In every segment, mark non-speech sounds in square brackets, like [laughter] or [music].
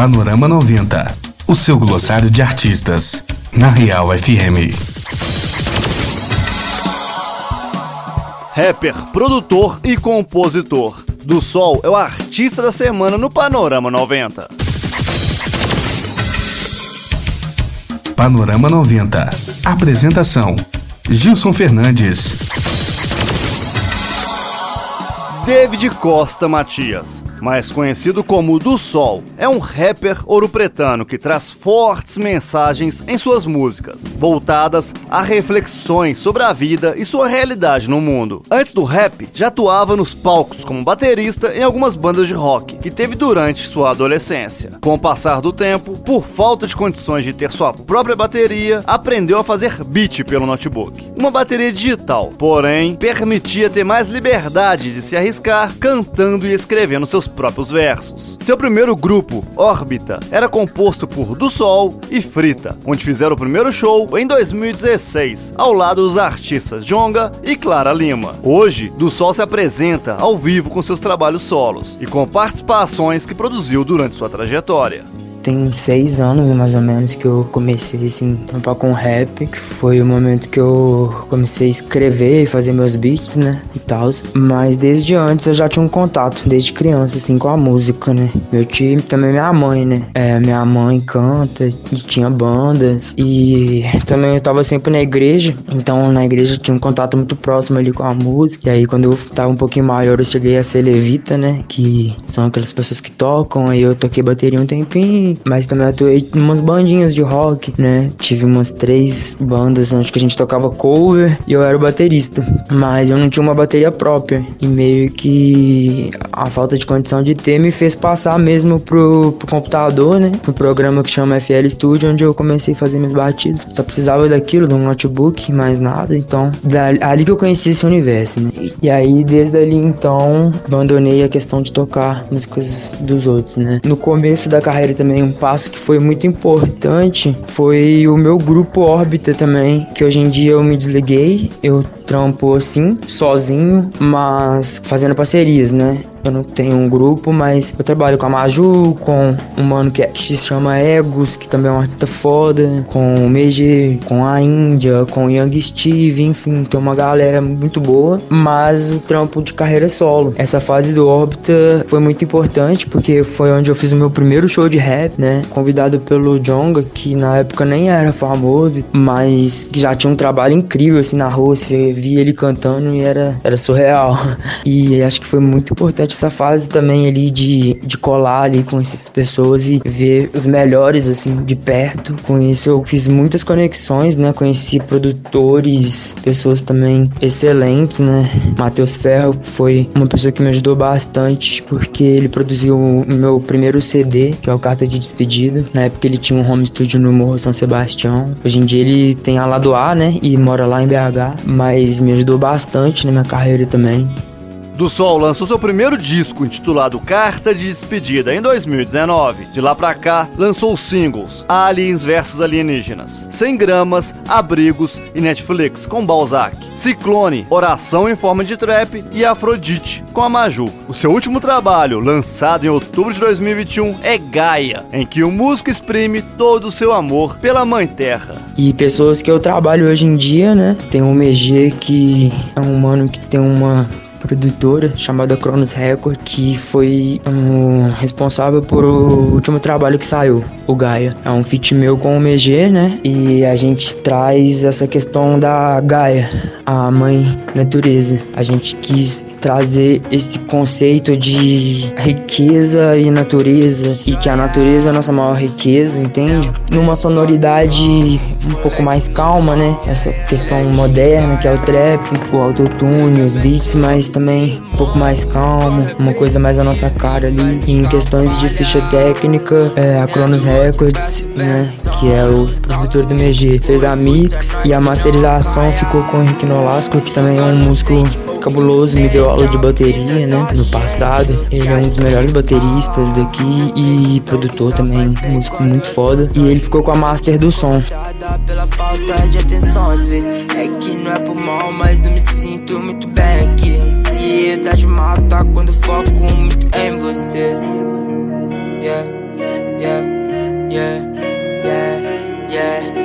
Panorama 90, o seu glossário de artistas, na Real FM. Rapper, produtor e compositor. Do Sol é o artista da semana no Panorama 90. Panorama 90. Apresentação: Gilson Fernandes. David Costa Matias mais conhecido como Do Sol, é um rapper ouro-pretano que traz fortes mensagens em suas músicas, voltadas a reflexões sobre a vida e sua realidade no mundo. Antes do rap, já atuava nos palcos como baterista em algumas bandas de rock, que teve durante sua adolescência. Com o passar do tempo, por falta de condições de ter sua própria bateria, aprendeu a fazer beat pelo notebook. Uma bateria digital, porém, permitia ter mais liberdade de se arriscar cantando e escrevendo seus próprios versos. Seu primeiro grupo, Órbita, era composto por Do Sol e Frita, onde fizeram o primeiro show em 2016, ao lado dos artistas Jonga e Clara Lima. Hoje, Do Sol se apresenta ao vivo com seus trabalhos solos e com participações que produziu durante sua trajetória tem seis anos mais ou menos que eu comecei assim, a trampar com rap, que foi o momento que eu comecei a escrever e fazer meus beats, né, e tal. Mas desde antes eu já tinha um contato, desde criança, assim, com a música, né. Meu tio, também minha mãe, né. É, minha mãe canta e tinha bandas e também eu tava sempre na igreja, então na igreja tinha um contato muito próximo ali com a música. E aí quando eu tava um pouquinho maior eu cheguei a ser levita, né, que são aquelas pessoas que tocam, aí eu toquei bateria um tempinho mas também atuei em umas bandinhas de rock, né? Tive umas três bandas onde que a gente tocava cover e eu era o baterista, mas eu não tinha uma bateria própria e meio que a falta de condição de ter me fez passar mesmo pro, pro computador, né? Pro programa que chama FL Studio, onde eu comecei a fazer minhas batidas. Só precisava daquilo, de um notebook, mais nada, então ali que eu conheci esse universo, né? E aí desde ali então abandonei a questão de tocar músicas dos outros, né? No começo da carreira também um passo que foi muito importante foi o meu grupo Órbita também, que hoje em dia eu me desliguei, eu trampo assim, sozinho, mas fazendo parcerias, né? Eu não tenho um grupo, mas eu trabalho com a Maju, com um mano que, é, que se chama Egos, que também é um artista foda, com o Meiji, com a Índia, com o Young Steve, enfim, tem uma galera muito boa, mas o trampo de carreira solo. Essa fase do Órbita foi muito importante porque foi onde eu fiz o meu primeiro show de rap, né? Convidado pelo Jonga, que na época nem era famoso, mas que já tinha um trabalho incrível assim na rua, você via ele cantando e era, era surreal. [laughs] E acho que foi muito importante durante essa fase também ali de, de colar ali com essas pessoas e ver os melhores assim de perto. Com isso eu fiz muitas conexões, né? Conheci produtores, pessoas também excelentes, né? Matheus Ferro foi uma pessoa que me ajudou bastante porque ele produziu o meu primeiro CD, que é o Carta de Despedida. Na época ele tinha um home studio no Morro São Sebastião. Hoje em dia ele tem a lado A, né? E mora lá em BH, mas me ajudou bastante na minha carreira também. Do Sol lançou seu primeiro disco, intitulado Carta de Despedida, em 2019. De lá pra cá, lançou singles Aliens vs Alienígenas, 100 Gramas, Abrigos e Netflix, com Balzac, Ciclone, Oração em Forma de Trap e Afrodite, com a Maju. O seu último trabalho, lançado em outubro de 2021, é Gaia, em que o músico exprime todo o seu amor pela Mãe Terra. E pessoas que eu trabalho hoje em dia, né? Tem o Megê, que é um mano que tem uma produtora chamada Cronos Record, que foi um, responsável por o último trabalho que saiu, o Gaia. É um feat meu com o MG, né? E a gente traz essa questão da Gaia, a mãe natureza. A gente quis trazer esse conceito de riqueza e natureza e que a natureza é a nossa maior riqueza, entende? Numa sonoridade um pouco mais calma, né? Essa questão moderna que é o trap, o autotune, os beats, mas também um pouco mais calmo, uma coisa mais a nossa cara ali. E em questões de ficha técnica, é, a Cronos Records, né, que é o produtor do MG, fez a mix e a masterização ficou com o Henrique Nolasco, que também é um músico cabuloso, me deu aula de bateria, né, no passado. Ele é um dos melhores bateristas daqui e produtor também, um músico muito foda. E ele ficou com a master do som pela falta de atenção às vezes. É que não é por mal, mas não me sinto muito bem aqui. Ansiedade mata quando foco muito em vocês. Yeah, yeah, yeah, yeah, yeah.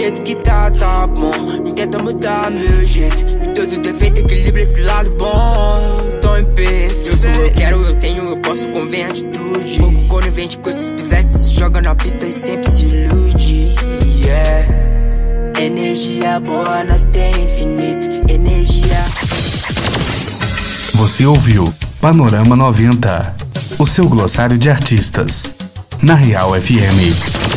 jeito que tá, tá bom. Não tenta mudar meu jeito. Todo defeito é equilibra esse lado bom. Peso. Eu sou, eu quero, eu tenho, eu posso convém atitude. Pouco conivente com esses pivetes. Se joga na pista e sempre se ilude. Yeah. Energia boa, nós tem infinito. Energia. Você ouviu Panorama 90, o seu glossário de artistas. Na Real FM.